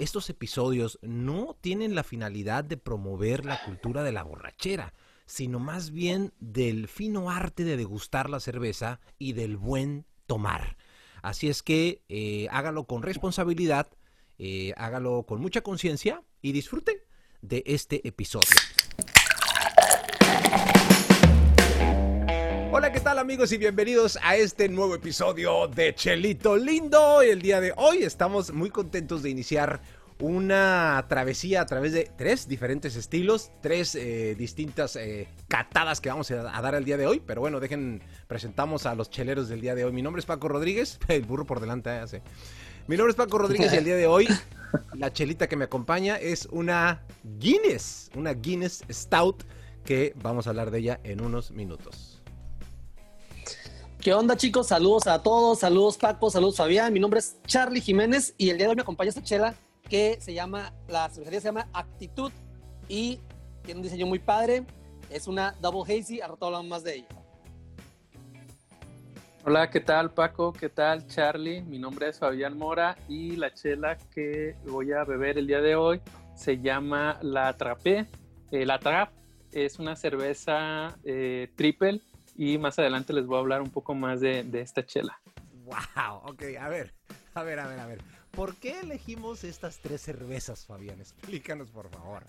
Estos episodios no tienen la finalidad de promover la cultura de la borrachera, sino más bien del fino arte de degustar la cerveza y del buen tomar. Así es que eh, hágalo con responsabilidad, eh, hágalo con mucha conciencia y disfrute de este episodio. Hola, ¿qué tal amigos y bienvenidos a este nuevo episodio de Chelito Lindo? El día de hoy estamos muy contentos de iniciar una travesía a través de tres diferentes estilos, tres eh, distintas eh, catadas que vamos a, dar el día de hoy. Pero bueno, dejen, presentamos a los cheleros del día de hoy. Mi nombre es Paco Rodríguez, el burro por delante, ya sé. Mi nombre es Paco Rodríguez y el día de hoy la chelita que me acompaña es una Guinness, una Guinness Stout que vamos a hablar de ella en unos minutos. ¿Qué onda, chicos? Saludos a todos. Saludos, Paco. Saludos, Fabián. Mi nombre es Charlie Jiménez y el día de hoy me acompaña esta chela que se llama, la cervecería se llama Actitud y tiene un diseño muy padre. Es una Double Hazy. A rato hablamos más de ella. Hola, ¿qué tal Paco? ¿Qué tal Charlie? Mi nombre es Fabián Mora y la chela que voy a beber el día de hoy se llama La Trapé. Eh, la Trap es una cerveza eh, triple y más adelante les voy a hablar un poco más de, esta chela. ¡Wow! Ok, a ver, a ver, a ver, a ver. ¿Por qué elegimos estas tres cervezas, Fabián? Explícanos, por favor.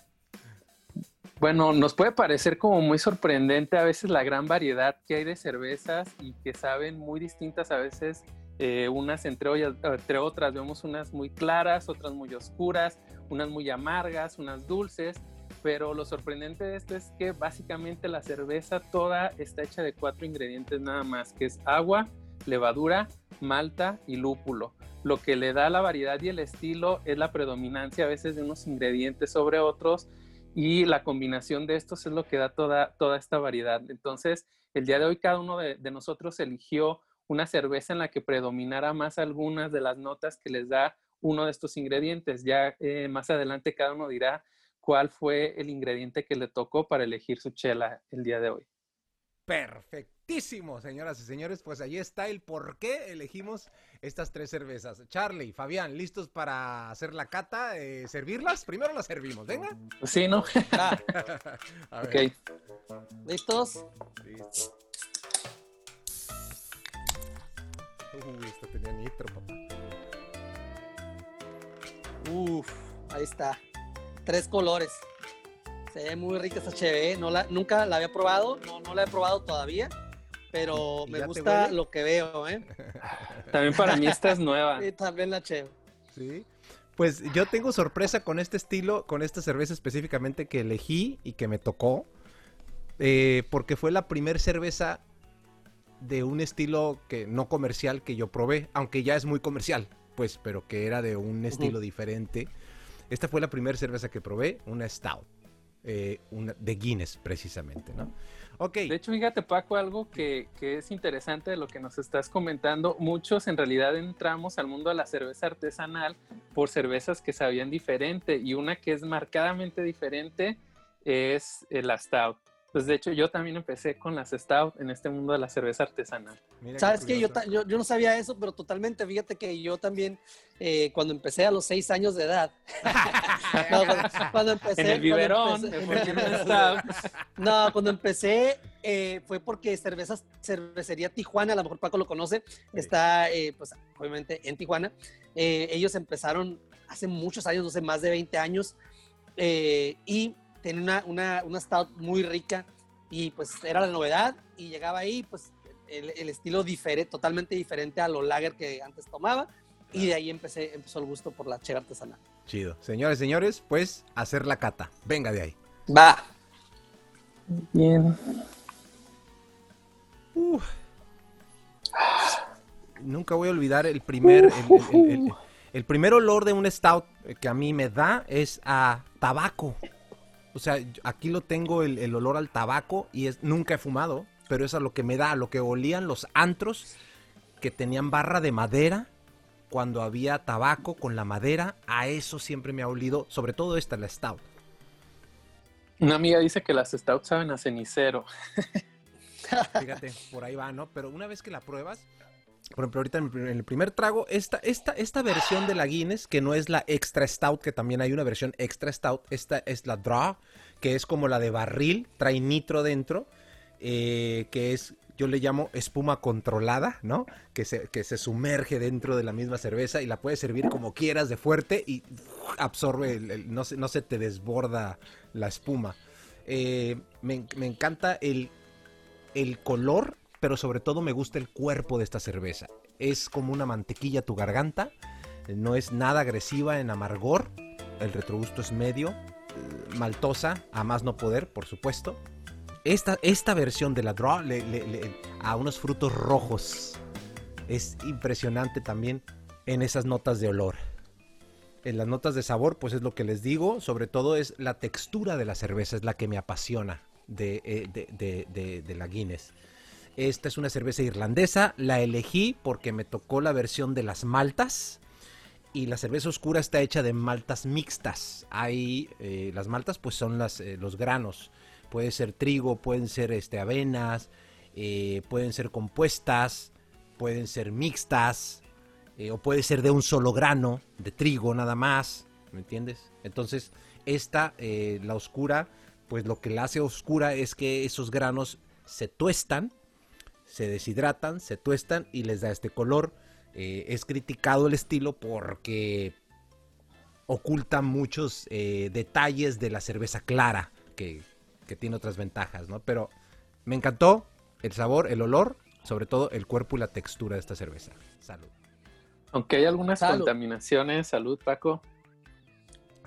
Bueno, nos puede parecer como muy sorprendente a veces la gran variedad que hay de cervezas y que saben muy distintas a veces eh, unas entre, entre otras. Vemos unas muy claras, otras muy oscuras, unas muy amargas, unas dulces pero lo sorprendente de esto es que básicamente la cerveza toda está hecha de cuatro ingredientes nada más, que es agua, levadura, malta y lúpulo. Lo que le da la variedad y el estilo es la predominancia a veces de unos ingredientes sobre otros y la combinación de estos es lo que da toda, toda esta variedad. Entonces, el día de hoy cada uno de, nosotros eligió una cerveza en la que predominara más algunas de las notas que les da uno de estos ingredientes. Ya eh, más adelante cada uno dirá cuál fue el ingrediente que le tocó para elegir su chela el día de hoy. Perfectísimo, señoras y señores. Pues ahí está el por qué elegimos estas tres cervezas. Charlie, Fabián, ¿listos para hacer la cata? Eh, ¿Servirlas? Primero las servimos, venga. Sí, ¿no? Ah. ok. ¿Listos? Listo. Uy, esto tenía nitro, papá. Uf, ahí está tres colores. Se ve muy rica esta HB, no la, nunca la había probado, no, no la he probado todavía, pero me gusta lo que veo, ¿eh? También para mí esta es nueva. Sí, también la. Sí. Pues yo tengo sorpresa con este estilo, con esta cerveza específicamente que elegí y que me tocó, eh, porque fue la primera cerveza de un estilo que no comercial que yo probé, aunque ya es muy comercial, pues, pero que era de un estilo diferente. Esta fue la primera cerveza que probé, una Stout. Eh, una, de Guinness, precisamente, ¿no? Ok. De hecho, fíjate, Paco, algo que, que, es interesante de lo que nos estás comentando. Muchos en realidad entramos al mundo de la cerveza artesanal por cervezas que sabían diferente y una que es marcadamente diferente es la Stout. Pues de hecho yo también empecé con las Stout en este mundo de la cerveza artesanal. Sabes que yo, yo, no sabía eso, pero totalmente, fíjate que yo también eh, cuando empecé a los seis años de edad, cuando, empecé... En el biberón. no, cuando empecé eh, fue porque cervezas, cervecería Tijuana, a lo mejor Paco lo conoce, está eh, pues obviamente en Tijuana. ellos empezaron hace muchos años, no sé, más de 20 años, y tenía una, una, una stout muy rica y pues era la novedad y llegaba ahí pues el, el estilo diferente, totalmente diferente a lo lager que antes tomaba y de ahí empecé, empezó el gusto por la chela artesanal. Chido. Señores, señores, pues hacer la cata. Venga de ahí. Va. Bien. Nunca voy a olvidar el primer, el, el, primer olor de un stout que a mí me da es a tabaco. O sea, aquí lo tengo el, olor al tabaco y es nunca he fumado, pero eso es lo que me da, lo que olían los antros que tenían barra de madera cuando había tabaco con la madera, a eso siempre me ha olido, sobre todo esta, la stout. Una amiga dice que las stout saben a cenicero. Fíjate, por ahí va, ¿no? Pero una vez que la pruebas, por ejemplo, ahorita en el primer trago, esta, esta, esta versión de la Guinness, que no es la Extra Stout, que también hay una versión Extra Stout, esta es la Draw, que es como la de barril, trae nitro dentro, eh, que es, yo le llamo espuma controlada, ¿no? Que se, que se sumerge dentro de la misma cerveza y la puedes servir como quieras de fuerte y absorbe, no, se, no se te desborda la espuma. Eh, me, me encanta el, el color pero sobre todo me gusta el cuerpo de esta cerveza. Es como una mantequilla a tu garganta, no es nada agresiva en amargor, el retrogusto es medio, eh, maltosa, a más no poder, por supuesto. Esta, esta versión de la Draw a unos frutos rojos es impresionante también en esas notas de olor. En las notas de sabor, pues es lo que les digo, sobre todo es la textura de la cerveza, es la que me apasiona de, eh, de, de la Guinness. Esta es una cerveza irlandesa. La elegí porque me tocó la versión de las maltas. Y la cerveza oscura está hecha de maltas mixtas. Hay eh, las maltas, pues son eh, los granos. Puede ser trigo, pueden ser este, avenas, eh, pueden ser compuestas, pueden ser mixtas, o puede ser de un solo grano, de trigo nada más. ¿Me entiendes? Entonces, esta, la oscura, pues lo que la hace oscura es que esos granos se tuestan se deshidratan, se tuestan y les da este color. Eh, es criticado el estilo porque oculta muchos eh, detalles de la cerveza clara, que, tiene otras ventajas, ¿no? Pero me encantó el sabor, el olor, sobre todo el cuerpo y la textura de esta cerveza. Salud. Aunque hay algunas contaminaciones, salud Paco,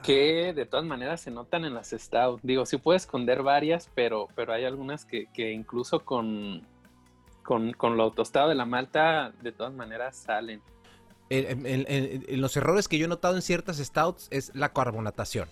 que de todas maneras se notan en las stout. Digo, sí puede esconder varias, pero, pero hay algunas que, que incluso con, con, con lo tostado de la malta, de todas maneras salen. En, los errores que yo he notado en ciertas stouts es la carbonatación.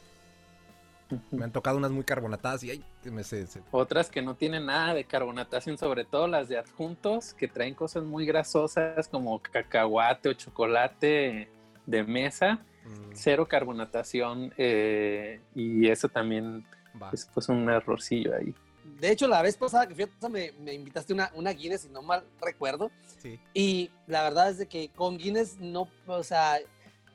Me han tocado unas muy carbonatadas y ay, me Otras que no tienen nada de carbonatación, sobre todo las de adjuntos, que traen cosas muy grasosas como cacahuate o chocolate de mesa, mm. cero carbonatación eh, y eso también es pues un errorcillo ahí. De hecho, la vez pasada que fui a me, me invitaste una, una Guinness, si no mal recuerdo. Sí. Y la verdad es de que con Guinness no, o sea,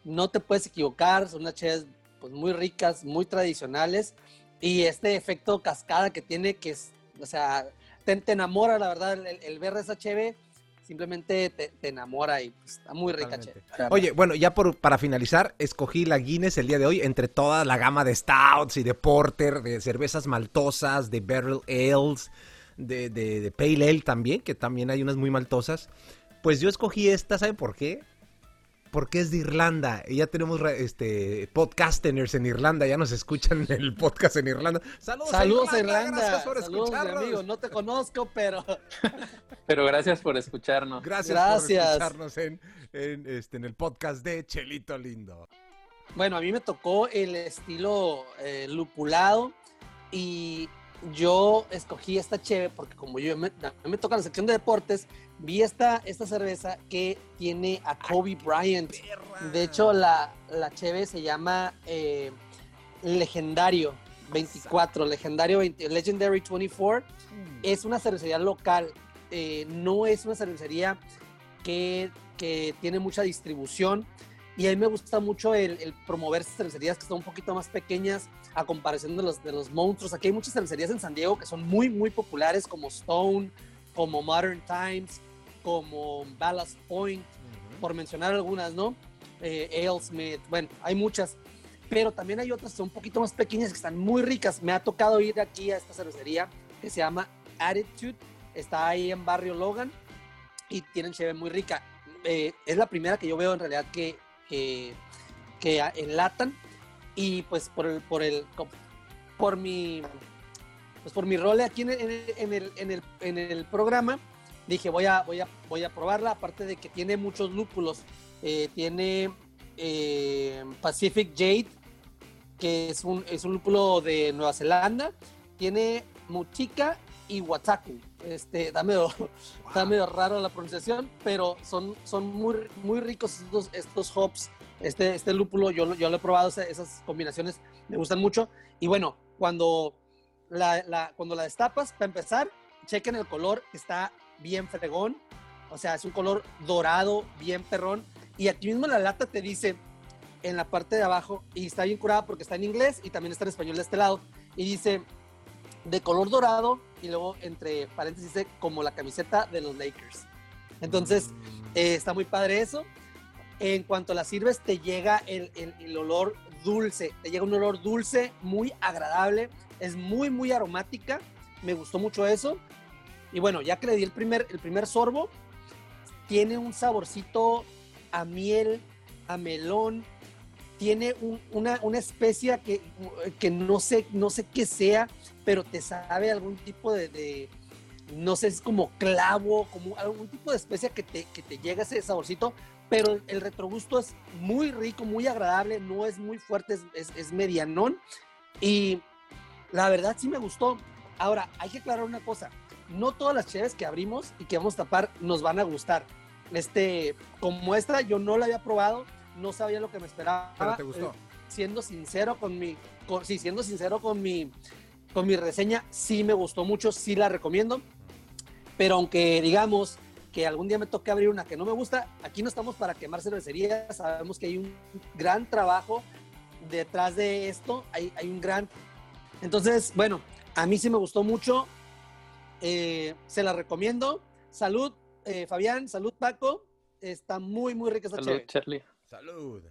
no te puedes equivocar. Son unas cheves pues, muy ricas, muy tradicionales. Y este efecto cascada que tiene, que es, o sea, te, te enamora, la verdad, el, el ver esa cheve simplemente te, enamora y pues, está muy rica. Oye, bueno, ya por, para finalizar, escogí la Guinness el día de hoy entre toda la gama de stouts y de porter, de cervezas maltosas, de barrel ales, de, de, de pale ale también, que también hay unas muy maltosas. Pues yo escogí esta, ¿sabe por qué? Porque es de Irlanda. Y ya tenemos este podcasters en Irlanda, ya nos escuchan en el podcast en Irlanda. Saludos, a Irlanda. Gracias por escucharnos. amigo. No te conozco, pero. pero gracias por escucharnos. Gracias, por escucharnos en, este, en el podcast de Chelito Lindo. Bueno, a mí me tocó el estilo eh, lupulado y yo escogí esta cheve porque como yo me, a mí me toca la sección de deportes, vi esta, esta cerveza que tiene a Kobe Bryant. De hecho, la, la cheve se llama eh, Legendario 24, Legendario 20, Legendary 24. Mm. Es una cervecería local, eh, no es una cervecería que, que, tiene mucha distribución. Y a mí me gusta mucho el, el, promover cervecerías que son un poquito más pequeñas a comparación de los, de los monstruos. Aquí hay muchas cervecerías en San Diego que son muy, muy populares, como Stone, como Modern Times, como Ballast Point, por mencionar algunas, ¿no? Eh, Alesmith, bueno, hay muchas, pero también hay otras que son un poquito más pequeñas que están muy ricas. Me ha tocado ir aquí a esta cervecería que se llama Attitude, está ahí en Barrio Logan y tienen cheve muy rica. Eh, es la primera que yo veo en realidad que, que, que enlatan y pues por el, por el, por mi, pues por mi rol aquí en el, en el, en el, en el programa, dije voy a, voy a, voy a probarla, aparte de que tiene muchos lúpulos, eh, tiene eh, Pacific Jade, que es un, es un lúpulo de Nueva Zelanda, tiene Muchica y Wataku. Este, da medio, raro la pronunciación, pero son, son muy, muy ricos estos, estos hops este, este lúpulo, yo, yo lo he probado, esas combinaciones me gustan mucho. Y bueno, cuando la, la, cuando la destapas, para empezar, chequen el color, está bien fregón. O sea, es un color dorado, bien perrón. Y aquí mismo la lata te dice en la parte de abajo, y está bien curada porque está en inglés y también está en español de este lado. Y dice de color dorado y luego entre paréntesis dice como la camiseta de los Lakers. Entonces, Mm. eh, está muy padre eso. En cuanto la sirves, te llega el, el- el olor dulce, te llega un olor dulce, muy agradable, es muy, muy aromática, me gustó mucho eso. Y bueno, ya que le di el primer, el primer sorbo, tiene un saborcito a miel, a melón, tiene un- una, una especia que, que no, sé, no sé qué sea, pero te sabe algún tipo de, de- no sé, es como clavo, como algún tipo de especia que te, que te llega ese saborcito, pero el retrogusto es muy rico, muy agradable, no es muy fuerte, es, es, es medianón y la verdad sí me gustó. Ahora, hay que aclarar una cosa, no todas las cheves que abrimos y que vamos a tapar nos van a gustar. Este, como esta, yo no la había probado, no sabía lo que me esperaba. Pero te gustó. Eh, siendo sincero con mi, con- sí, siendo sincero con mi, con mi reseña, sí me gustó mucho, sí la recomiendo. Pero aunque digamos que algún día me toque abrir una que no me gusta, aquí no estamos para quemar cervecerías, sabemos que hay un gran trabajo detrás de esto, hay, hay un gran... Entonces, bueno, a mí sí me gustó mucho, eh, se la recomiendo. Salud, eh, Fabián, salud, Paco, está muy, muy rica esta Salud, chévere. Charlie. Salud.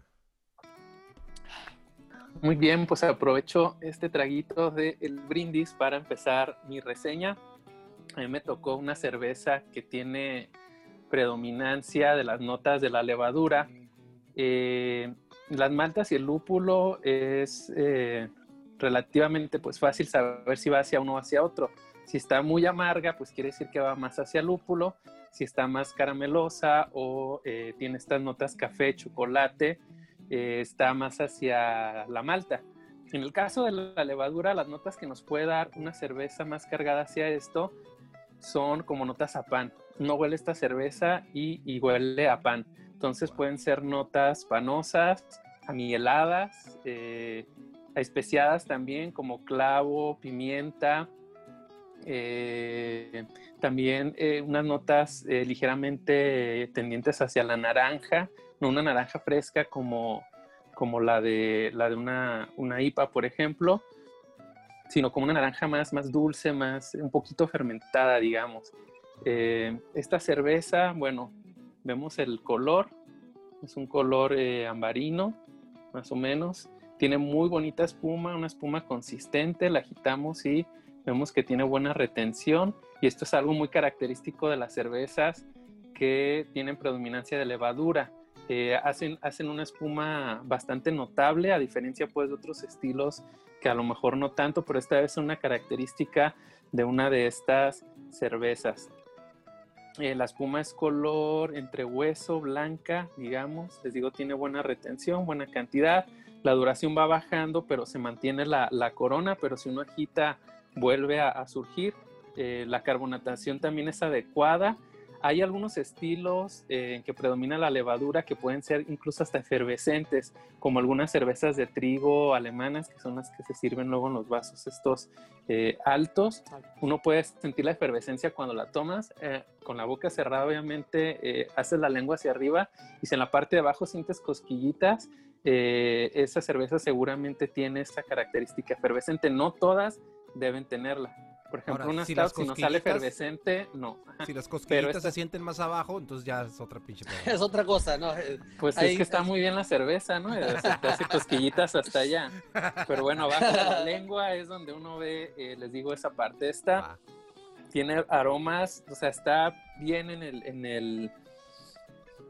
Muy bien, pues aprovecho este traguito de el brindis para empezar mi reseña. A mí me tocó una cerveza que tiene predominancia de las notas de la levadura. Eh, las maltas y el lúpulo es eh, relativamente pues fácil saber si va hacia uno o hacia otro. Si está muy amarga, pues quiere decir que va más hacia el lúpulo. Si está más caramelosa o eh, tiene estas notas café, chocolate, eh, está más hacia la malta. En el caso de la levadura, las notas que nos puede dar una cerveza más cargada hacia esto son como notas a pan. No huele esta cerveza y, y huele a pan. Entonces pueden ser notas panosas, amieladas, eh, especiadas también como clavo, pimienta, eh, también eh, unas notas ligeramente tendientes hacia la naranja, no una naranja fresca como, como la de, la de una, una IPA, por ejemplo, sino como una naranja más, más dulce, más un poquito fermentada, digamos. Eh, esta cerveza, bueno, vemos el color, es un color eh, ambarino, más o menos. Tiene muy bonita espuma, una espuma consistente, la agitamos y vemos que tiene buena retención. Y esto es algo muy característico de las cervezas que tienen predominancia de levadura. Eh, hacen, hacen una espuma bastante notable, a diferencia pues de otros estilos que a lo mejor no tanto, pero esta es una característica de una de estas cervezas. Eh, la espuma es color entre hueso, blanca, digamos. Les digo, tiene buena retención, buena cantidad. La duración va bajando, pero se mantiene la, la corona, pero si uno agita, vuelve a, surgir. Eh, la carbonatación también es adecuada. Hay algunos estilos eh, en que predomina la levadura que pueden ser incluso hasta efervescentes, como algunas cervezas de trigo alemanas, que son las que se sirven luego en los vasos estos eh, altos. Uno puede sentir la efervescencia cuando la tomas, eh, con la boca cerrada obviamente haces la lengua hacia arriba y si en la parte de abajo sientes cosquillitas, esa cerveza seguramente tiene esa característica efervescente. No todas deben tenerla. Por ejemplo, Ahora, una si stout, si no sale efervescente, no. Si las cosquillitas esta- se sienten más abajo, entonces ya es otra pinche. Es otra cosa, ¿no? Eh, Pues Ahí- es que está muy bien la cerveza, ¿no? Se te hace cosquillitas hasta allá. Pero bueno, abajo de la lengua es donde uno ve, eh, les digo, esa parte esta. Ah, Tiene aromas, o sea, está bien en el, en el,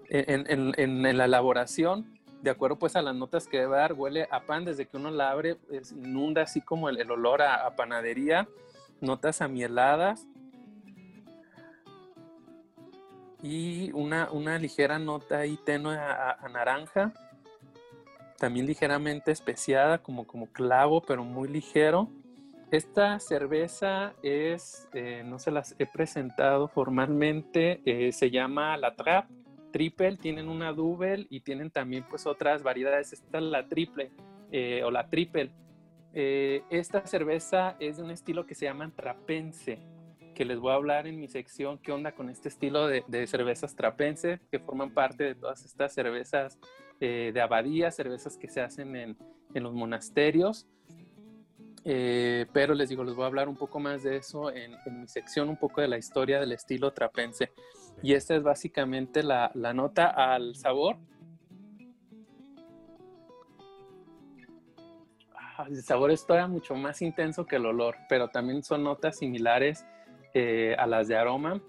en, en- en- en la elaboración. De acuerdo pues a las notas que debe dar, huele a pan desde que uno la abre, es- inunda así como el, el olor a, a panadería, notas amieladas y una, una ligera nota ahí tenue a, naranja, también ligeramente especiada como, como clavo, pero muy ligero. Esta cerveza es, eh, no se las he presentado formalmente, eh, se llama la Trap Triple, tienen una Double y tienen también pues otras variedades. Esta es la Triple eh, o la Triple. Eh, esta cerveza es de un estilo que se llama Trapense, que les voy a hablar en mi sección qué onda con este estilo de, cervezas trapense, que forman parte de todas estas cervezas eh, de abadía, cervezas que se hacen en, los monasterios. Eh, pero les digo, les voy a hablar un poco más de eso en, mi sección, un poco de la historia del estilo trapense. Y esta es básicamente la nota al sabor. el sabor es todavía mucho más intenso que el olor, pero también son notas similares eh, a las de aroma.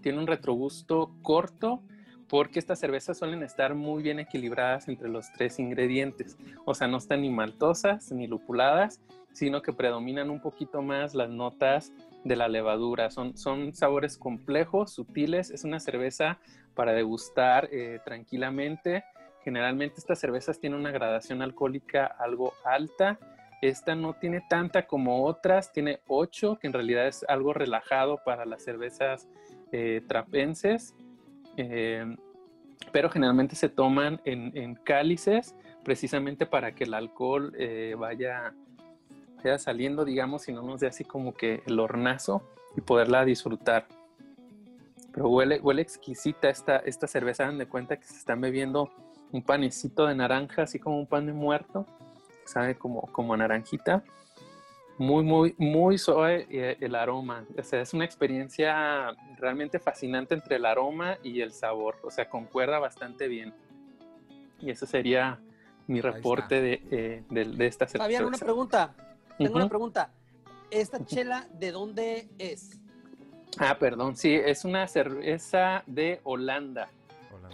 Tiene un retrogusto corto porque estas cervezas suelen estar muy bien equilibradas entre los tres ingredientes. O sea, no están ni maltosas ni lupuladas sino que predominan un poquito más las notas de la levadura. Son, son sabores complejos, sutiles. Es una cerveza para degustar eh, tranquilamente. Generalmente estas cervezas tienen una gradación alcohólica algo alta. Esta no tiene tanta como otras, tiene 8, que en realidad es algo relajado para las cervezas eh, trapenses. Eh, pero generalmente se toman en, cálices precisamente para que el alcohol vaya saliendo, digamos, y no nos dé así como que el hornazo y poderla disfrutar. Pero huele, huele exquisita esta, esta cerveza, dan de cuenta que se están bebiendo un panecito de naranja, así como un pan de muerto, sabe como, como naranjita. Muy, muy, muy suave eh, el aroma. O sea, es una experiencia realmente fascinante entre el aroma y el sabor. O sea, concuerda bastante bien. Y eso sería mi reporte de, eh, de, de, esta cerveza. Fabián, una pregunta. Tengo una pregunta. ¿Esta chela de dónde es? Ah, perdón, sí, es una cerveza de Holanda.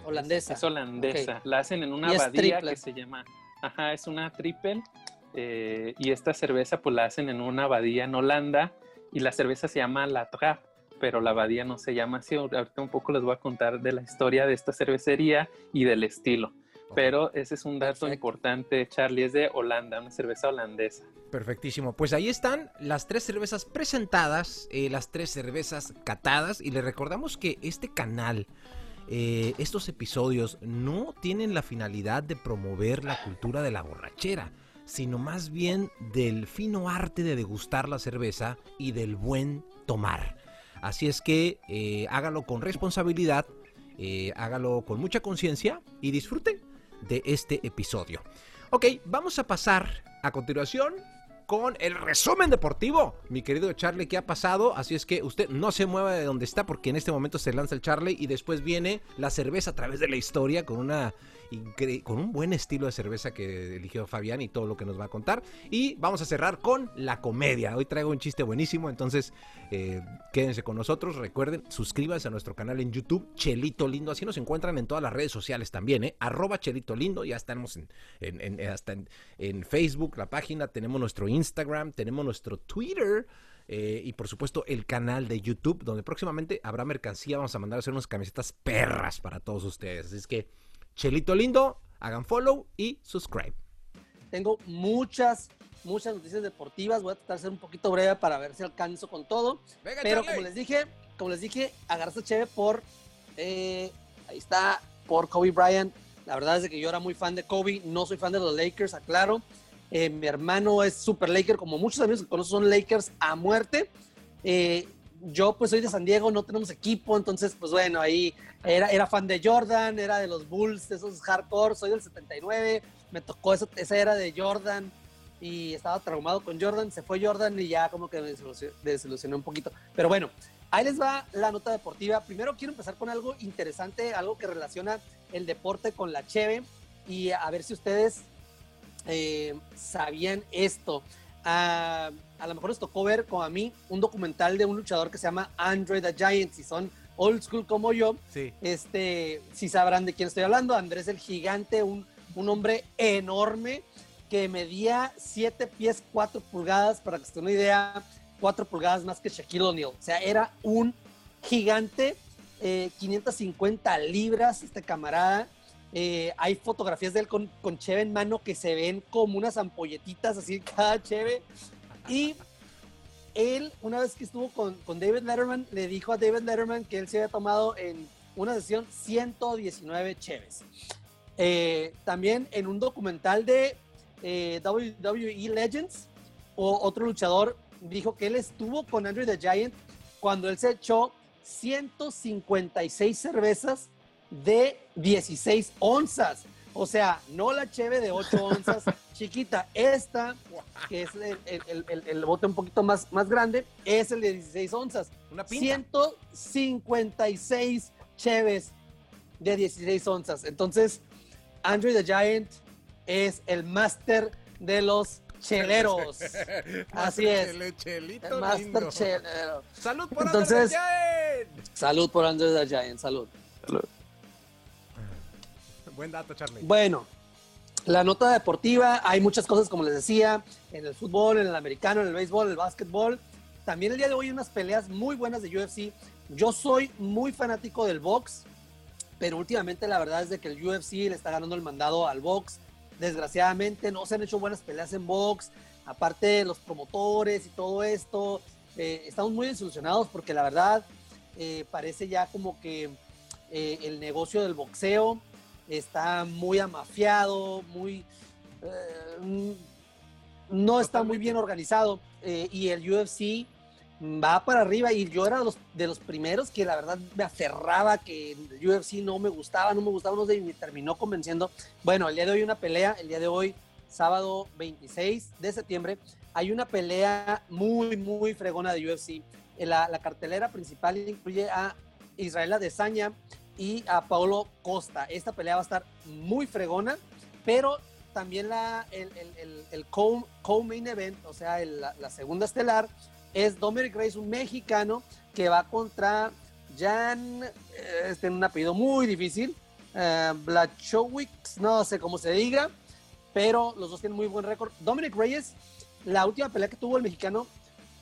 Holandesa. Es holandesa. La hacen en una abadía que se llama. Ajá, es una triple. Eh, y esta cerveza, pues la hacen en una abadía en Holanda. Y la cerveza se llama La Trap, pero la abadía no se llama así. Ahorita un poco les voy a contar de la historia de esta cervecería y del estilo. Pero ese es un dato importante, Charlie. Es de Holanda, una cerveza holandesa. Perfectísimo. Pues ahí están las tres cervezas presentadas, eh, las tres cervezas catadas. Y les recordamos que este canal, eh, estos episodios, no tienen la finalidad de promover la cultura de la borrachera, sino más bien del fino arte de degustar la cerveza y del buen tomar. Así es que eh, hágalo con responsabilidad, hágalo con mucha conciencia y disfruten de este episodio. Ok, vamos a pasar a continuación con el resumen deportivo. Mi querido Charlie, ¿qué ha pasado? Así es que usted no se mueva de donde está porque en este momento se lanza el Charlie y después viene la cerveza a través de la historia con una con un buen estilo de cerveza que eligió Fabián y todo lo que nos va a contar. Y vamos a cerrar con la comedia. Hoy traigo un chiste buenísimo, entonces eh, quédense con nosotros. Recuerden, suscríbanse a nuestro canal en YouTube, Chelito Lindo. Así nos encuentran en todas las redes sociales también, ¿eh? Arroba Chelito Lindo. Ya estamos en, en, hasta en, Facebook, la página. Tenemos nuestro Instagram, tenemos nuestro Twitter. Eh, y por supuesto el canal de YouTube, donde próximamente habrá mercancía. Vamos a mandar a hacer unas camisetas perras para todos ustedes. Así es que Chelito Lindo, hagan follow y subscribe. Tengo muchas, muchas noticias deportivas. Voy a tratar de ser un poquito breve para ver si alcanzo con todo. Pero como les dije, como les dije, agarraste chévere por. Eh, ahí está, por Kobe Bryant. La verdad es que yo era muy fan de Kobe. No soy fan de los Lakers, aclaro. Eh, mi hermano es super Laker, como muchos amigos que conozco son Lakers a muerte. Eh, yo pues soy de San Diego, no tenemos equipo, entonces pues bueno, ahí era, era fan de Jordan, era de los Bulls, de esos hardcore, soy del 79, me tocó eso, esa era de Jordan y estaba traumado con Jordan, se fue Jordan y ya como que me desilusioné un poquito. Pero bueno, ahí les va la nota deportiva. Primero quiero empezar con algo interesante, algo que relaciona el deporte con la cheve y a ver si ustedes eh, sabían esto. Ah, a lo mejor les tocó ver, como a mí, un documental de un luchador que se llama Andre the Giant. Si son old school como yo, sí. este, si sabrán de quién estoy hablando. Andrés el Gigante, un, un hombre enorme que medía 7 pies 4 pulgadas, para que se den una idea, 4 pulgadas más que Shaquille O'Neal. O sea, era un gigante, 550 eh, libras este camarada. Eh, hay fotografías de él con, con cheve en mano que se ven como unas ampolletitas así cada cheve. Y él, una vez que estuvo con, David Letterman, le dijo a David Letterman que él se había tomado en una sesión 119 cheves. Eh, también en un documental de eh, WWE Legends, o otro luchador dijo que él estuvo con Andrew the Giant cuando él se echó 156 cervezas de 16 onzas. O sea, no la cheve de 8 onzas chiquita. Esta, que es el, el, el, el, bote un poquito más, más grande, es el de 16 onzas. Una pinta. 156 cheves de 16 onzas. Entonces, Andrew the Giant es el máster de los cheleros. Así es. Chele, El master lindo. chelero. Salud por Entonces- Andrew the Giant. Salud por Andrew the Giant, salud. Buen dato, Charlie. Bueno, la nota deportiva, hay muchas cosas, como les decía, en el fútbol, en el americano, en el béisbol, en el básquetbol. También el día de hoy unas peleas muy buenas de UFC. Yo soy muy fanático del box, pero últimamente la verdad es de que el UFC le está ganando el mandado al box. Desgraciadamente no se han hecho buenas peleas en box, aparte los promotores y todo esto. eh, estamos muy desilusionados porque la verdad eh, parece ya como que eh, el negocio del boxeo está muy amafiado, muy... eh, mm, no está muy bien organizado eh, y el UFC va para arriba y yo era de los, de los primeros que la verdad me aferraba que el UFC no me gustaba, no me gustaba, no sé, y me terminó convenciendo. Bueno, el día de hoy una pelea, el día de hoy, sábado 26 de septiembre, hay una pelea muy, muy fregona de UFC. La, la cartelera principal incluye a Israel Adesanya y a Paulo Costa. Esta pelea va a estar muy fregona, pero también la, el, el, el, el co- co-main event, o sea, el- la, la segunda estelar, es Dominic Reyes, un mexicano que va contra Jan, eh, este un apellido muy difícil, eh, Blachowicz, no sé cómo se diga, pero los dos tienen muy buen récord. Dominic Reyes, la última pelea que tuvo el mexicano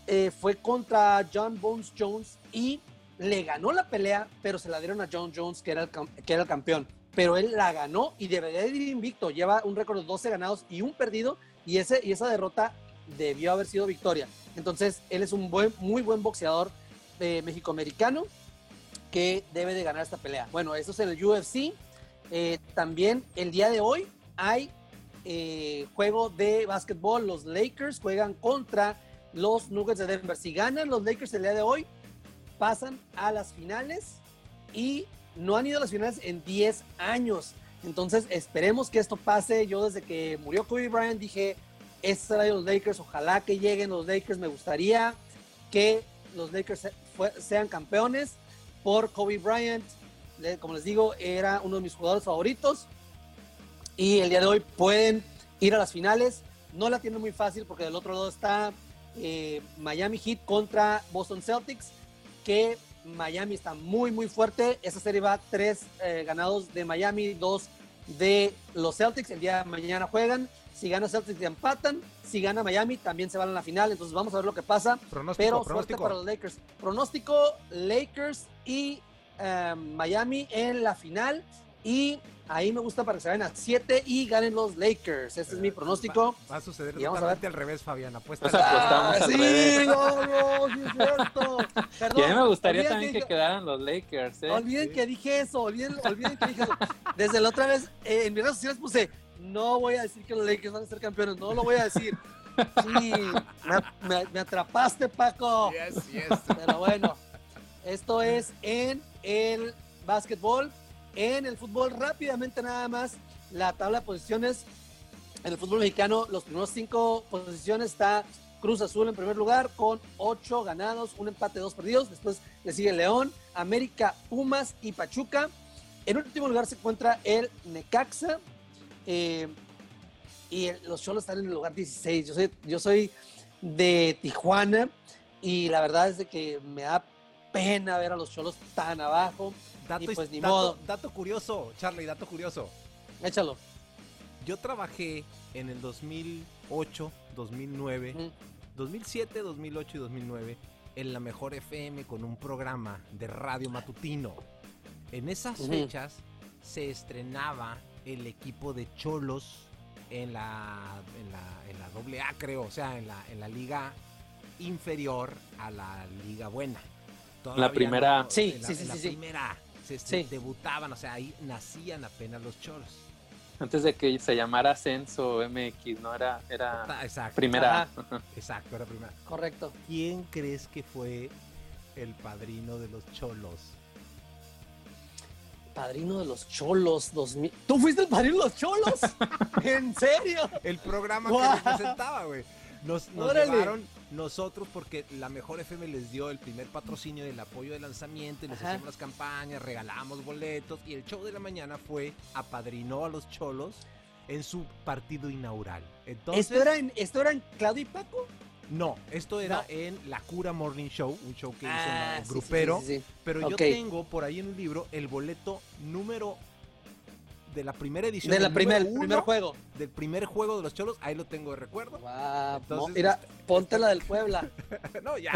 eh, fue contra John Bones Jones y le ganó la pelea, pero se la dieron a John Jones, que era el, que era el campeón. Pero él la ganó y debería de ir invicto. Lleva un récord de 12 ganados y un perdido. Y, ese, y esa derrota debió haber sido victoria. Entonces, él es un buen, muy buen boxeador eh, mexicoamericano que debe de ganar esta pelea. Bueno, eso es en el UFC. Eh, también el día de hoy hay eh, juego de básquetbol. Los Lakers juegan contra los Nuggets de Denver. Si ganan los Lakers el día de hoy, pasan a las finales y no han ido a las finales en 10 años. Entonces esperemos que esto pase. Yo desde que murió Kobe Bryant dije, este será de los Lakers, ojalá que lleguen los Lakers. Me gustaría que los Lakers sean campeones por Kobe Bryant. Como les digo, era uno de mis jugadores favoritos. Y el día de hoy pueden ir a las finales. No la tienen muy fácil porque del otro lado está eh, Miami Heat contra Boston Celtics, que Miami está muy, muy fuerte. Esa serie va tres eh, ganados de Miami, dos de los Celtics. El día de mañana juegan. Si gana Celtics, empatan. Si gana Miami, también se van a la final. Entonces vamos a ver lo que pasa. Pronóstico, Pero pronóstico. para los Lakers. Pronóstico, Lakers y eh, Miami en la final. Y ahí me gusta para que se vayan a 7 y ganen los Lakers. Ese es mi pronóstico. Va, va a suceder Y vamos a ver. al revés, Fabián. Apuesta. Ah, al sí, revés. no, no, sí es cierto. Perdón, Y a mí me gustaría también que, quedaran los Lakers, ¿eh? Olviden Sí. que dije eso, olviden, olviden que dije eso. Desde la otra vez eh, en mis redes sociales puse, no voy a decir que los Lakers van a ser campeones, no lo voy a decir. Sí, me, me- me atrapaste, Paco. Yes, yes. Pero bueno, esto es en el básquetbol. En el fútbol, rápidamente nada más, la tabla de posiciones. En el fútbol mexicano, los primeros cinco posiciones está Cruz Azul en primer lugar con ocho ganados, un empate, dos perdidos. Después le sigue León, América, Pumas y Pachuca. En último lugar se encuentra el Necaxa. eh, y los Cholos están en el lugar 16. Yo soy, yo soy de Tijuana y la verdad es de que me da pena ver a los Cholos tan abajo. Dato, Y pues ni dato- modo. dato curioso, Charlie, dato curioso. Échalo. Yo trabajé en el 2008, 2009, Ujú. 2007, 2008 y 2009 en la mejor FM con un programa de radio matutino. En esas fechas se estrenaba el equipo de Cholos en la, en la, en la doble A, creo, o sea, en la, en la liga inferior a la liga buena. Todavía primera. no- Sí, en la, sí, sí, en la sí, sí. primera Se, Sí. debutaban, o sea, ahí nacían apenas los Cholos. Antes de que se llamara Ascenso MX, ¿no? Era, era Exacto. primera. Ajá. Exacto, era primera. Correcto. ¿Quién crees que fue el padrino de los cholos. Padrino de los cholos 2000. ¿Tú fuiste el padrino de los cholos? ¿En serio? El programa Guau. que representaba, güey. Nos, nos llevaron nosotros porque la mejor FM les dio el primer patrocinio del apoyo de lanzamiento y les Ajá. hacíamos las campañas, regalamos boletos y el show de la mañana fue apadrinó a los cholos en su partido inaugural. Entonces, ¿Esto, era en, ¿Esto era en Claudio y Paco? no, esto era No. en La Cura Morning Show, un show que hizo Ah, un sí, sí, grupero. sí, sí, sí. Pero yo tengo por ahí en un libro el boleto número de la primera edición. De la primer, primer juego. del primer juego de los cholos. Ahí lo tengo de recuerdo. Guau, Entonces, mira, este- ponte la del Puebla. no, ya.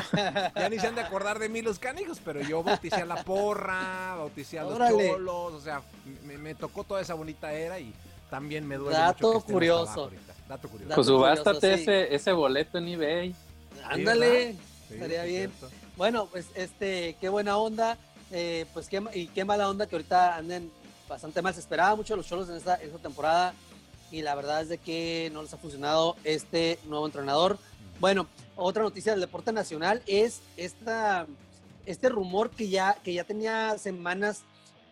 Ya ni se han de acordar de mí los canijos, pero yo bauticé a la porra, bauticé a los Órale. cholos. O sea, me, me tocó toda esa bonita era y también me duele Dato mucho que curioso. Dato curioso. Dato Pues curioso, subástate sí. ese, ese boleto en eBay. Ándale. Sí, estaría sí, bien. cierto. Bueno, pues este, qué buena onda. eh, pues qué, y qué mala onda que ahorita anden bastante mal. Se esperaba los cholos en esta, esta temporada. Y la verdad es de que no les ha funcionado este nuevo entrenador. Bueno, otra noticia del deporte nacional es esta, este rumor que ya, que ya tenía semanas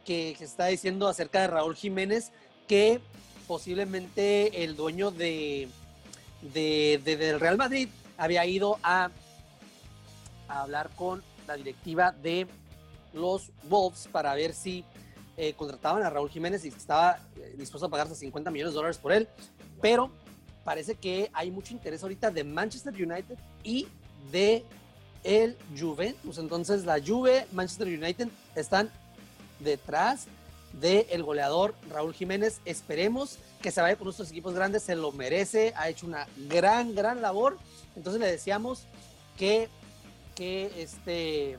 que, se está diciendo acerca de Raúl Jiménez, que posiblemente el dueño de, de- de- del Real Madrid había ido a, a hablar con la directiva de los Wolves para ver si eh, contrataban a Raúl Jiménez y estaba eh, dispuesto a pagarse 50 millones de dólares por él, pero parece que hay mucho interés ahorita de Manchester United y de el Juventus. Entonces la Juve, Manchester United están detrás del goleador Raúl Jiménez. Esperemos que se vaya con nuestros equipos grandes, se lo merece, ha hecho una gran, gran labor. Entonces le deseamos que, que este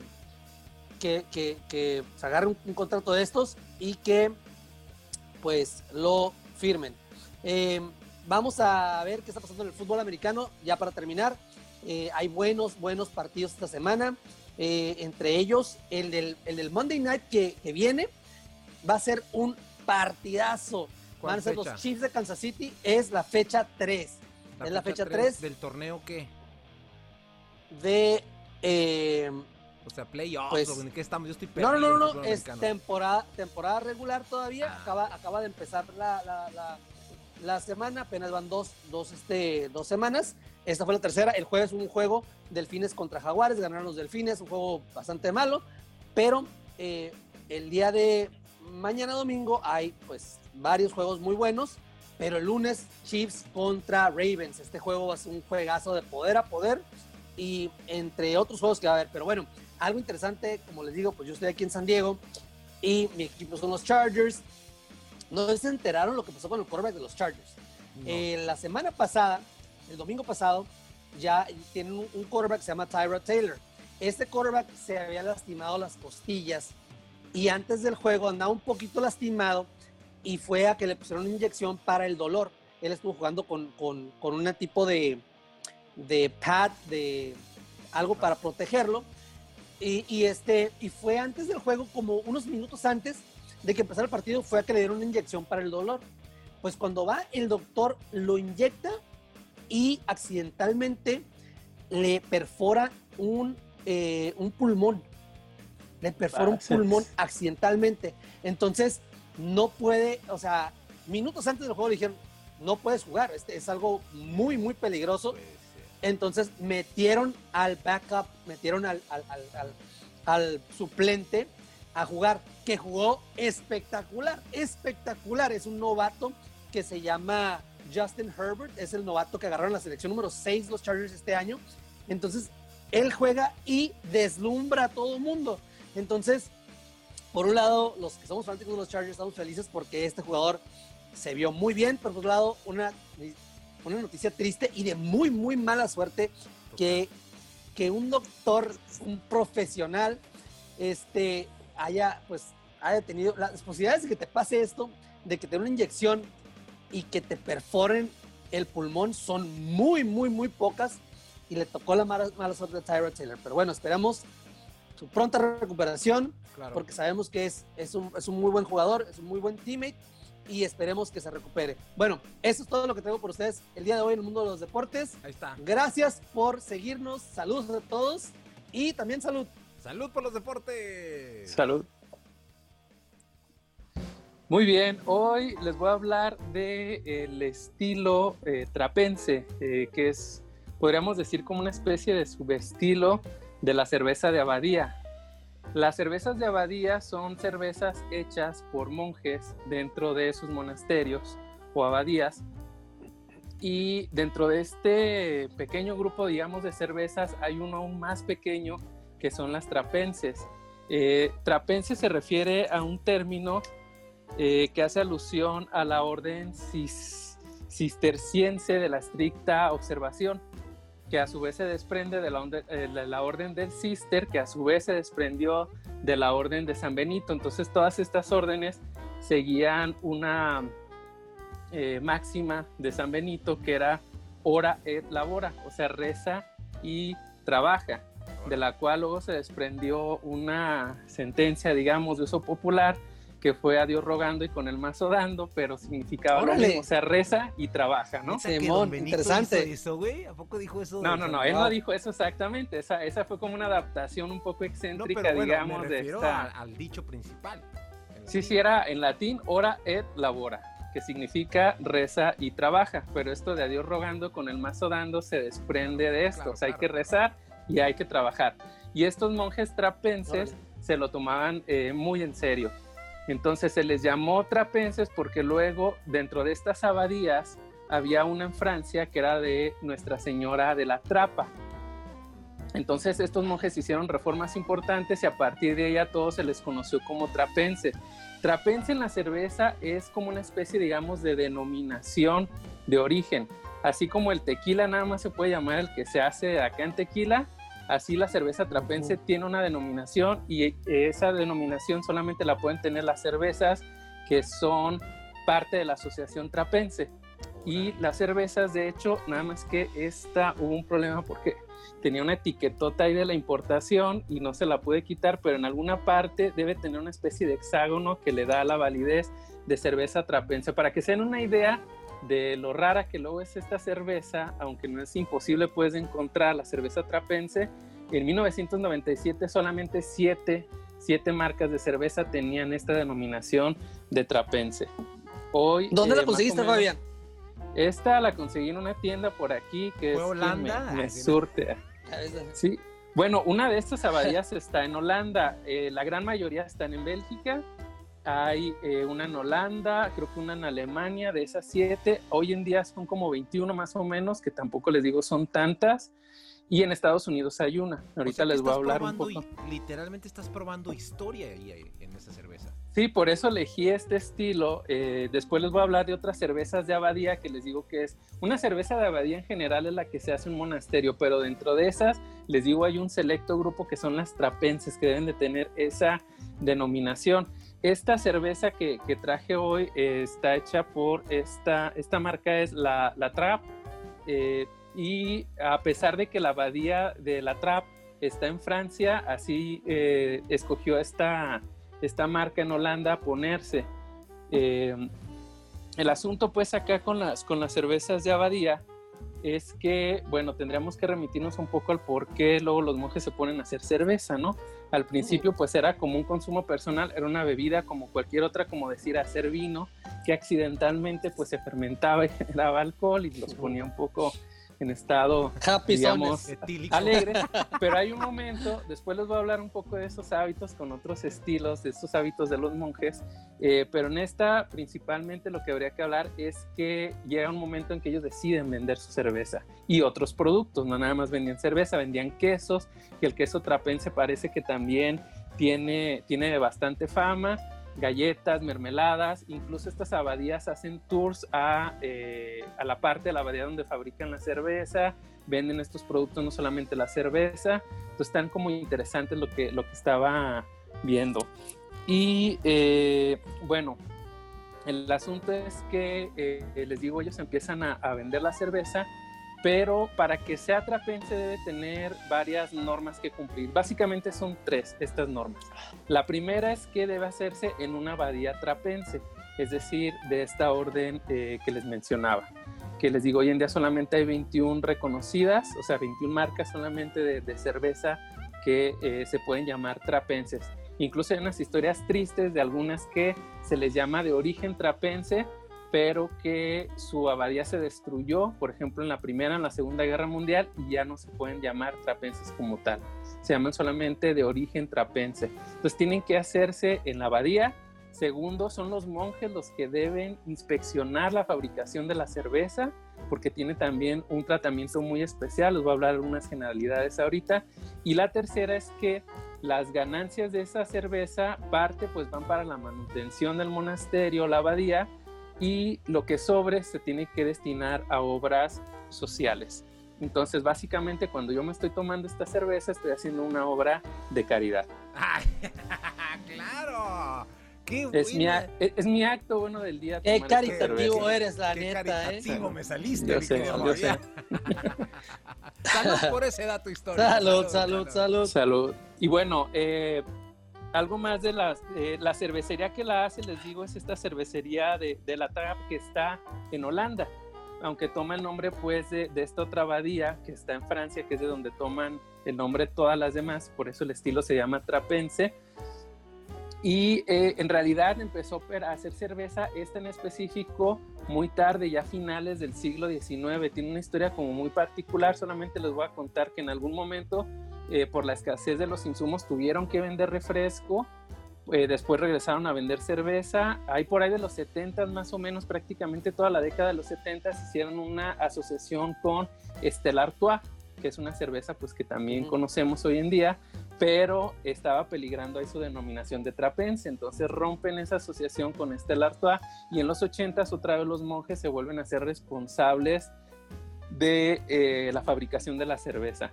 que, que, se agarre un contrato de estos y que pues lo firmen. Eh, vamos a ver qué está pasando en el fútbol americano, ya para terminar. Eh, hay buenos, buenos partidos esta semana. Eh, entre ellos, el del, el del Monday Night que, que viene va a ser un partidazo. ¿Cuál Van a ser fecha? los Chiefs de Kansas City. Es la fecha 3 es la fecha tres. ¿Del torneo qué? de. eh, O sea, playoffs, Pues- en qué estamos. Yo estoy no, no, no, no, es temporada, temporada regular todavía. Ah. Acaba, acaba de empezar la, la, la- la semana, apenas van dos, dos, este, dos semanas. Esta fue la tercera. El jueves un juego Delfines contra Jaguares, ganaron los Delfines, un juego bastante malo, pero eh, el día de mañana domingo hay pues varios juegos muy buenos, pero el lunes Chiefs contra Ravens. Este juego va a ser un juegazo de poder a poder y entre otros juegos que va a haber. Pero bueno, algo interesante, como les digo, pues yo estoy aquí en San Diego y mi equipo son los Chargers. No se enteraron lo que pasó con el quarterback de los Chargers. No. Eh, la semana pasada, el domingo pasado, ya tienen un, un quarterback que se llama Tyra Taylor. Este quarterback se había lastimado las costillas y antes del juego andaba un poquito lastimado y fue a que le pusieron una inyección para el dolor. Él estuvo jugando con, con, con un tipo de, de pad, de algo para protegerlo. Y, y este, y fue antes del juego, como unos minutos antes de que empezara el partido, fue a que le dieron una inyección para el dolor. Pues cuando va, el doctor lo inyecta y accidentalmente le perfora un, eh, un pulmón. Le perfora un pulmón accidentalmente. Entonces, no puede, o sea, minutos antes del juego le dijeron, no puedes jugar, este es algo muy, muy peligroso. Entonces metieron al backup, metieron al, suplente a jugar, que jugó espectacular, espectacular. Es un novato que se llama Justin Herbert, es el novato que agarraron la selección número 6 los Chargers este año. Entonces, él juega y deslumbra a todo el mundo. Entonces, por un lado, los que somos fanáticos de los Chargers estamos felices porque este jugador se vio muy bien, por otro lado, una, una noticia triste y de muy, muy mala suerte que, que un doctor, un profesional, este, haya, pues, haya tenido las posibilidades de que te pase esto, de que te den una inyección y que te perforen el pulmón son muy, muy, muy pocas y le tocó la mala, mala suerte a Tyra Taylor. Pero bueno, esperamos su pronta recuperación Claro. porque sabemos que es, es, un, es un muy buen jugador, es un muy buen teammate y esperemos que se recupere. Bueno, eso es todo lo que tengo por ustedes el día de hoy en el mundo de los deportes. Ahí está. Gracias por seguirnos, saludos a todos y también salud. Salud por los deportes. Salud. Muy bien, hoy les voy a hablar del el estilo eh, trapense, eh, que es, podríamos decir, como una especie de subestilo de la cerveza de abadía. Las cervezas de abadía son cervezas hechas por monjes dentro de sus monasterios o abadías. Y dentro de este pequeño grupo, digamos, de cervezas, hay uno aún más pequeño que son las trapenses. Eh, trapense se refiere a un término eh, que hace alusión a la orden cisterciense de la estricta observación, que a su vez se desprende de la, eh, orden del cister, que a su vez se desprendió de la orden de San Benito. Entonces todas estas órdenes seguían una eh, máxima de San Benito que era ora et labora, o sea, reza y trabaja, de la cual luego se desprendió una sentencia, digamos, de uso popular que fue a Dios rogando y con el mazo dando, pero significaba lo mismo, o sea, reza y trabaja, ¿no? Simón, interesante. Hizo eso, güey? ¿A poco dijo eso? No, no, no, él no dijo eso exactamente, esa, esa fue como una adaptación un poco excéntrica, digamos, de esta... al dicho principal. Sí, sí, era en latín, ora et labora, que significa reza y trabaja, pero esto de a Dios rogando con el mazo dando se desprende de esto, o sea, hay que rezar y hay que trabajar. Y estos monjes trapenses se lo tomaban eh, muy en serio. Entonces se les llamó trapenses porque luego dentro de estas abadías había una en Francia que era de Nuestra Señora de la Trapa. Entonces estos monjes hicieron reformas importantes y a partir de ella todo se les conoció como trapense. Trapense en la cerveza es como una especie, digamos, de denominación de origen. Así como el tequila nada más se puede llamar el que se hace acá en tequila, Así la cerveza trapense tiene una denominación y esa denominación solamente la pueden tener las cervezas que son parte de la asociación trapense. Y las cervezas, de hecho, nada más que esta hubo un problema porque tenía una etiquetota ahí de la importación y no se la puede quitar, pero en alguna parte debe tener una especie de hexágono que le da la validez de cerveza trapense. Para que se den una idea, de lo rara que luego es esta cerveza, aunque no es imposible, puedes encontrar la cerveza trapense. En 1997 solamente siete, siete marcas de cerveza tenían esta denominación de trapense. Hoy, ¿Dónde la eh, conseguiste, Fabián? Esta la conseguí en una tienda por aquí que es Holanda? me, surte. Sí. Bueno, una de estas abadías está en Holanda, eh, la gran mayoría están en Bélgica hay eh, una en Holanda, creo que una en Alemania, de esas siete. Hoy en día son como 21 más o menos, que tampoco les digo son tantas. Y en Estados Unidos hay una. Ahorita les voy a hablar un poco. literalmente estás probando historia ahí, en esa cerveza. Sí, por eso elegí este estilo. Eh, después les voy a hablar de otras cervezas de abadía que les digo que es una cerveza de abadía en general es la que se hace en un monasterio, pero dentro de esas les digo hay un selecto grupo que son las trapenses que deben de tener esa denominación. Esta cerveza que, traje hoy eh, está hecha por esta, esta marca es la, la Trap eh, y a pesar de que la abadía de la Trap está en Francia, así eh, escogió esta, esta marca en Holanda ponerse. el asunto pues acá con las, con las cervezas de abadía es que, bueno, tendríamos que remitirnos un poco al por qué luego los monjes se ponen a hacer cerveza, ¿no? Al principio pues era como un consumo personal, era una bebida como cualquier otra, como decir hacer vino, que accidentalmente pues se fermentaba y generaba alcohol y los ponía un poco en estado, digamos, alegre. Pero hay un momento, después les voy a hablar un poco de esos hábitos con otros estilos, de esos hábitos de los monjes, eh, pero en esta principalmente lo que habría que hablar es que llega un momento en que ellos deciden vender su cerveza y otros productos, no nada más vendían cerveza, vendían quesos, y el queso trapense parece que también tiene, tiene bastante fama galletas, mermeladas, incluso estas abadías hacen tours a, eh, a, la parte de la abadía donde fabrican la cerveza, venden estos productos, no solamente la cerveza, entonces están como interesantes lo que, lo que estaba viendo. Y eh, bueno, el asunto es que, eh, les digo, ellos empiezan a, a vender la cerveza pero para que sea trapense debe tener varias normas que cumplir. Básicamente son tres estas normas. La primera es que debe hacerse en una abadía trapense, es decir, de esta orden eh, que les mencionaba. Que les digo, hoy en día solamente hay 21 reconocidas, o sea, 21 marcas solamente de, cerveza que eh, se pueden llamar trapenses. Incluso hay unas historias tristes de algunas que se les llama de origen trapense, pero que su abadía se destruyó, por ejemplo, en la Primera, en la Segunda Guerra Mundial, y ya no se pueden llamar trapenses como tal. Se llaman solamente de origen trapense. Entonces tienen que hacerse en la abadía. Segundo, son los monjes los que deben inspeccionar la fabricación de la cerveza, porque tiene también un tratamiento muy especial. Les voy a hablar de unas generalidades ahorita. Y la tercera es que las ganancias de esa cerveza, parte pues van para la manutención del monasterio, la abadía, y lo que sobre se tiene que destinar a obras sociales. Entonces, básicamente, cuando yo me estoy tomando esta cerveza, estoy haciendo una obra de caridad. ¡Claro! ¡Qué es, mi, es, mi, acto bueno del día. Qué caritativo eres, la Qué neta. caritativo ¿eh? me saliste, Yo sé, yo sé. Salud por ese dato histórico. Salud, salud, salud. Salud. Y bueno, eh, algo más de las, eh, la cervecería que la hace, les digo, es esta cervecería de, de la Trap que está en Holanda, aunque toma el nombre pues de, de, esta otra abadía que está en Francia, que es de donde toman el nombre todas las demás, por eso el estilo se llama trapense. Y eh, en realidad empezó a hacer cerveza, esta en específico, muy tarde, ya finales del siglo XIX. Tiene una historia como muy particular, solamente les voy a contar que en algún momento eh, por la escasez de los insumos tuvieron que vender refresco, eh, después regresaron a vender cerveza, ahí por ahí de los 70 más o menos, prácticamente toda la década de los 70 hicieron una asociación con Stella Artois, que es una cerveza pues que también conocemos hoy en día, pero estaba peligrando ahí su denominación de trapense, entonces rompen esa asociación con Stella Artois y en los 80 otra vez los monjes se vuelven a ser responsables de eh, la fabricación de la cerveza.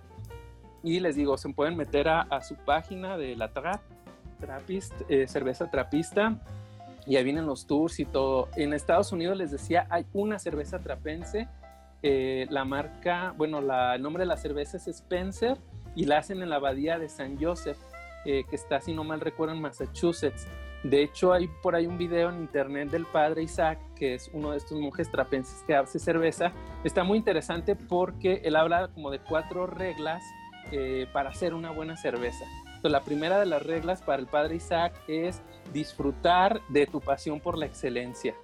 Y les digo, se pueden meter a, a su página de la Trap, Trapist, eh, cerveza trapista, y ahí vienen los tours y todo. En Estados Unidos les decía, hay una cerveza trapense, eh, la marca, bueno, la, el nombre de la cerveza es Spencer, y la hacen en la abadía de San Joseph, eh, que está, si no mal recuerdo, en Massachusetts. De hecho, hay por ahí un video en internet del padre Isaac, que es uno de estos monjes trapenses que hace cerveza. Está muy interesante porque él habla como de cuatro reglas eh, para hacer una buena cerveza. La primera de las reglas para el padre Isaac es disfrutar de tu pasión por la excelencia.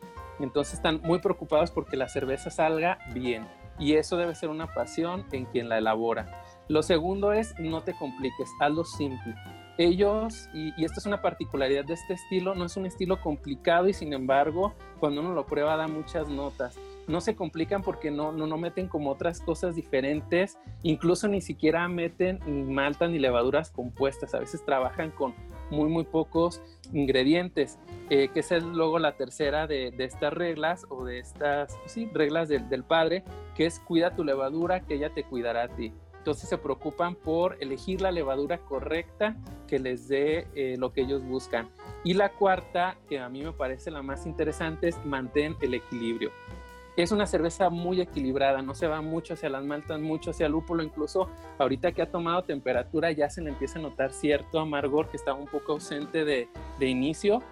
Entonces están muy preocupados porque la cerveza salga bien. Y eso debe ser una pasión en quien la elabora. Lo segundo es no te compliques, hazlo simple. Ellos, y, y esta es una particularidad de este estilo, no es un estilo complicado y sin embargo, cuando uno lo prueba da muchas notas no se complican porque no, no, no, meten como otras cosas diferentes, incluso ni siquiera meten ni malta ni levaduras compuestas, a veces trabajan con muy, muy pocos ingredientes, eh, que es luego la tercera de, de estas reglas o de estas sí, reglas del, del padre, que es cuida tu levadura, que ella te cuidará a ti. Entonces se preocupan por elegir la levadura correcta que les dé eh, lo que ellos buscan. Y la cuarta, que a mí me parece la más interesante, es mantén el equilibrio. Es una cerveza muy equilibrada, no se va mucho hacia las maltas, mucho hacia el lúpulo, incluso ahorita que ha tomado temperatura ya se le empieza a notar cierto amargor que estaba un poco ausente de, de inicio.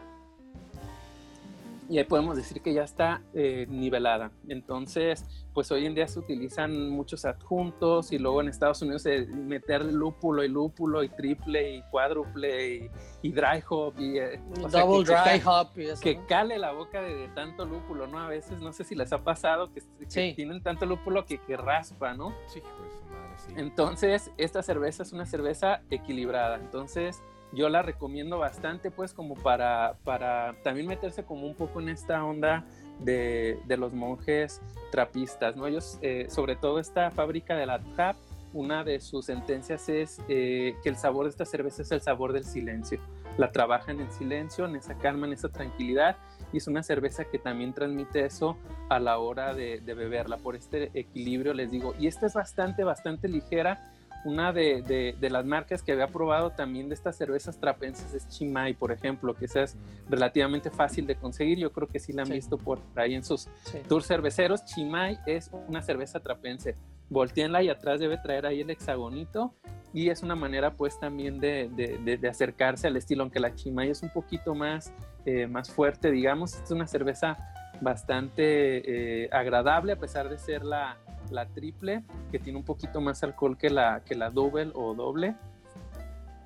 Y ahí podemos decir que ya está eh, nivelada. Entonces, pues hoy en día se utilizan muchos adjuntos y luego en Estados Unidos se meter lúpulo y lúpulo y triple y cuádruple y, y dry hop y eh, double sea, que, dry que, hop y eso, que ¿no? cale la boca de, de, tanto lúpulo, ¿no? A veces no sé si les ha pasado que, que sí. tienen tanto lúpulo que, que raspa, ¿no? Sí, pues, madre, sí. Entonces, esta cerveza es una cerveza equilibrada. Entonces, yo la recomiendo bastante, pues, como para, para también meterse como un poco en esta onda de, de los monjes trapistas, ¿no? Ellos, eh, sobre todo esta fábrica de la Trap, una de sus sentencias es eh, que el sabor de esta cerveza es el sabor del silencio. La trabajan en silencio, en esa calma, en esa tranquilidad, y es una cerveza que también transmite eso a la hora de beberla, por este equilibrio, les digo. Y esta es bastante, bastante ligera, una de, de, de, las marcas que había probado también de estas cervezas trapenses es Chimay, por ejemplo, que esa es relativamente fácil de conseguir. Yo creo que sí la han sí. visto por ahí en sus sí. tours cerveceros. Chimay es una cerveza trapense. Volteenla y atrás debe traer ahí el hexagonito. Y es una manera, pues, también de, de, de acercarse al estilo, aunque la Chimay es un poquito más, eh, más fuerte, digamos. Es una cerveza bastante eh, agradable, a pesar de ser la, la triple, que tiene un poquito más alcohol que la, que la double o doble.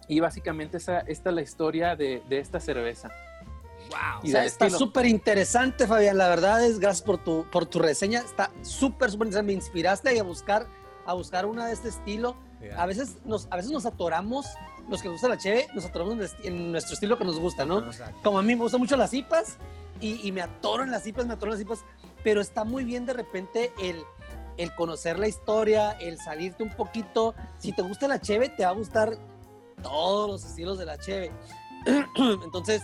Y básicamente esa, esta es la historia de, de esta cerveza. Wow. O sea, está súper interesante, Fabián. La verdad es, gracias por tu, por tu reseña. Está súper, súper interesante. Me inspiraste a buscar, a buscar una de este estilo. A, veces nos, a veces nos atoramos, los que gustan la cheve, nos atoramos en nuestro estilo que nos gusta, ¿no? Como a mí me gustan mucho las IPAs y, y, me atoro en las IPAs, me atoro en las IPAs, pero está muy bien de repente el, el conocer la historia, el salirte un poquito. Si te gusta la cheve, te va a gustar todos los estilos de la cheve. Entonces,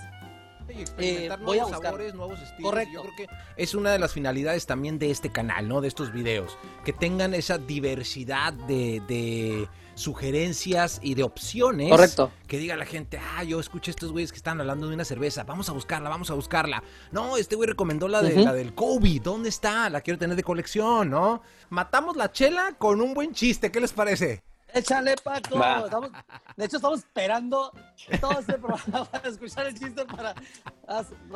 eh, voy a buscar. sabores, nuevos estilos. Correcto. Yo creo que es una de las finalidades también de este canal, ¿no? De estos videos. Que tengan esa diversidad de, sugerencias y de opciones. Correcto. Que diga la gente, ah, yo escuché a estos güeyes que están hablando de una cerveza, vamos a buscarla, vamos a buscarla. No, este güey recomendó la, de, la del Kobe, ¿dónde está? La quiero tener de colección, ¿no? Matamos la chela con un buen chiste, ¿qué les parece? Échale, Paco. de hecho, estamos esperando todo este programa para escuchar el chiste para,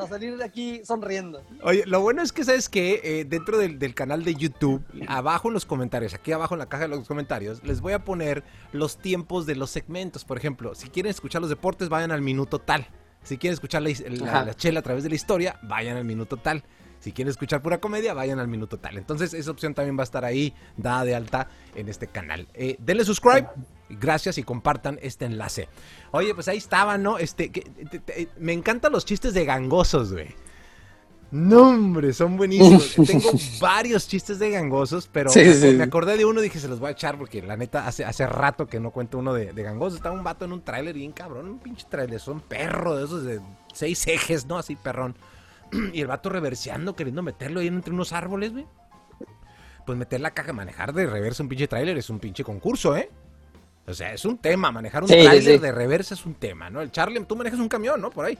salir de aquí sonriendo. Oye, lo bueno es que, ¿sabes que eh, dentro del, canal de YouTube, abajo en los comentarios, aquí abajo en la caja de los comentarios, les voy a poner los tiempos de los segmentos. Por ejemplo, si quieren escuchar los deportes, vayan al minuto tal. Si quieren escuchar la chela a través de la historia, vayan al minuto tal. Si quieren escuchar pura comedia, vayan al minuto tal. Entonces, esa opción también va a estar ahí, dada de alta en este canal. Eh, denle subscribe, gracias y compartan este enlace. Oye, pues ahí estaba, ¿no? Este, me encantan los chistes de gangosos, güey. No, hombre, son buenísimos. Tengo varios chistes de gangosos, pero me, acordé de uno y dije, se los voy a echar porque la neta hace, hace rato que no cuento uno de, de gangosos. Estaba un vato en un tráiler bien cabrón, un pinche tráiler, son perro de esos de seis ejes, ¿no? Así perrón. y el vato reverseando, queriendo meterlo ahí entre unos árboles, güey. Pues meter la caja, manejar de reversa un pinche tráiler es un pinche concurso, ¿eh? O sea, es un tema, manejar un tráiler de reversa es un tema, ¿no? El Charlie, tú manejas un camión, ¿no? Por ahí.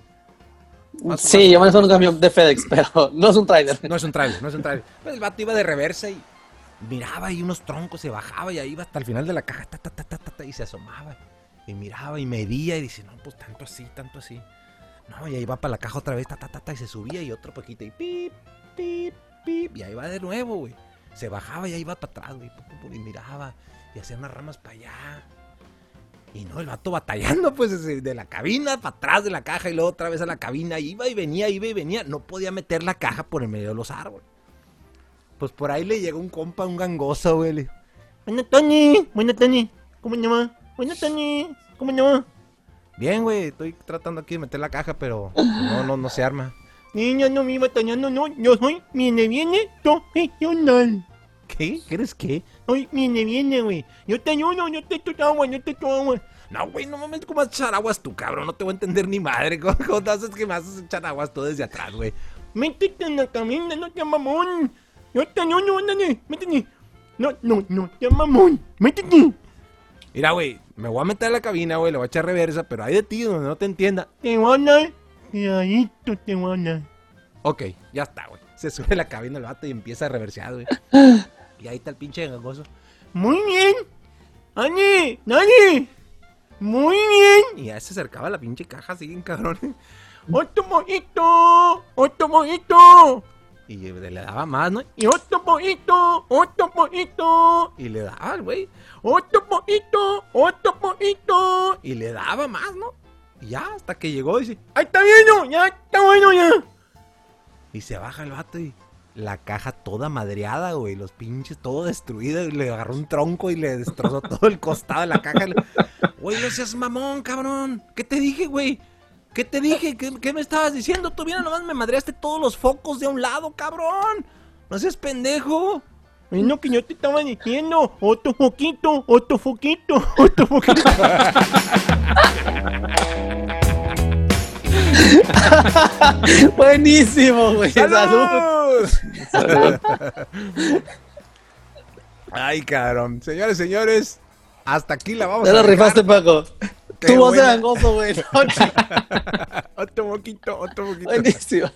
sí, yo manejo un camión de FedEx, pero no es un tráiler. No es un tráiler, no es un tráiler. Pues el vato iba de reversa y miraba ahí unos troncos, se bajaba y ahí iba hasta el final de la caja, ta, ta, ta, y se asomaba. Y miraba y medía y dice, no, pues tanto así, tanto así. No, y ahí va para la caja otra vez, ta, ta, ta, ta, y se subía y otro poquito, y pip, pip, pip, y ahí va de nuevo, güey. Se bajaba y ahí iba para atrás, güey, y miraba, y hacía unas ramas para allá. Y no, el vato batallando, pues, de la cabina para atrás de la caja y luego otra vez a la cabina. Iba y venía, iba y venía. No podía meter la caja por el medio de los árboles. Pues por ahí le llegó un compa, un gangoso, güey. Bueno, Tony, bueno, Tony, ¿cómo llama? Bueno, Tony, ¿cómo llama? Bien, güey, estoy tratando aquí de meter la caja, pero no, no, no se arma. Niña, no me batallando, no, yo soy viene, viene profesional. ¿Qué? ¿Quieres qué? Soy viene, viene, güey. Yo te ayudo, yo te echo agua, yo te echo agua. No, güey, no mames, ¿cómo vas a echar aguas tú, cabrón? No te voy a entender ni madre. ¿Cómo, cómo haces que me haces echar aguas tú desde atrás, güey? Métete en la cabina, no te mamón. Yo te ayudo, ándale, métete. No, no, no, te mamón, métete. Mira, güey, me voy a meter a la cabina, güey, le voy a echar reversa, pero hay de ti donde no te entienda. Te van a... Cuidadito, te van a... Ok, ya está, güey. Se sube a la cabina el vato y empieza a reversear, güey. Y ahí está el pinche gangoso. Muy bien. ¡Ani! ¡Nani! Muy bien. Y ya se acercaba a la pinche caja así, cabrón. ¡Otro mojito! ¡Otro mojito! Y le daba más, ¿no? Y otro poquito, otro poquito. Y le daba, güey. Otro poquito, otro poquito. Y le daba más, ¿no? Y ya, hasta que llegó y dice, ¡ay, está bien, ya, está bueno, ya! Y se baja el vato y la caja toda madreada, güey. Los pinches todo destruido. Y le agarró un tronco y le destrozó todo el costado de la caja. Güey, no seas mamón, cabrón. ¿Qué te dije, güey? ¿Qué te dije? ¿Qué, me estabas diciendo? Tú bien nomás me madreaste todos los focos de un lado, cabrón. No seas pendejo. Es lo que yo te estaba diciendo. Otro foquito, otro foquito, otro foquito. Buenísimo, güey. ¡Salud! ¡Salud! Ay, cabrón. Señores, señores, hasta aquí la vamos a Ya lo rifaste, Paco. Tu voz de gangoso, güey. otro poquito, otro poquito. Buenísimo.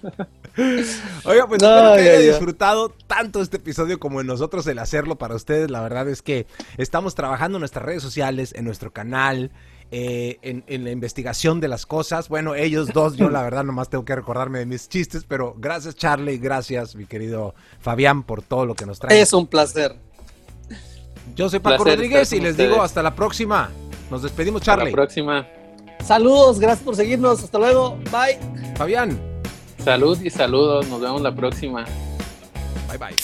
Oiga, pues espero que haya disfrutado tanto este episodio como en nosotros el hacerlo para ustedes. La verdad es que estamos trabajando en nuestras redes sociales, en nuestro canal, eh, en, la investigación de las cosas. Bueno, ellos dos, yo la verdad nomás tengo que recordarme de mis chistes, pero gracias Charlie, gracias mi querido Fabián por todo lo que nos trae. Es un placer. Yo soy Paco Rodríguez y les digo hasta la próxima. Nos despedimos, Charlie. Hasta la próxima. Saludos, gracias por seguirnos. Hasta luego. Bye. Fabián. Salud y saludos. Nos vemos la próxima. Bye bye.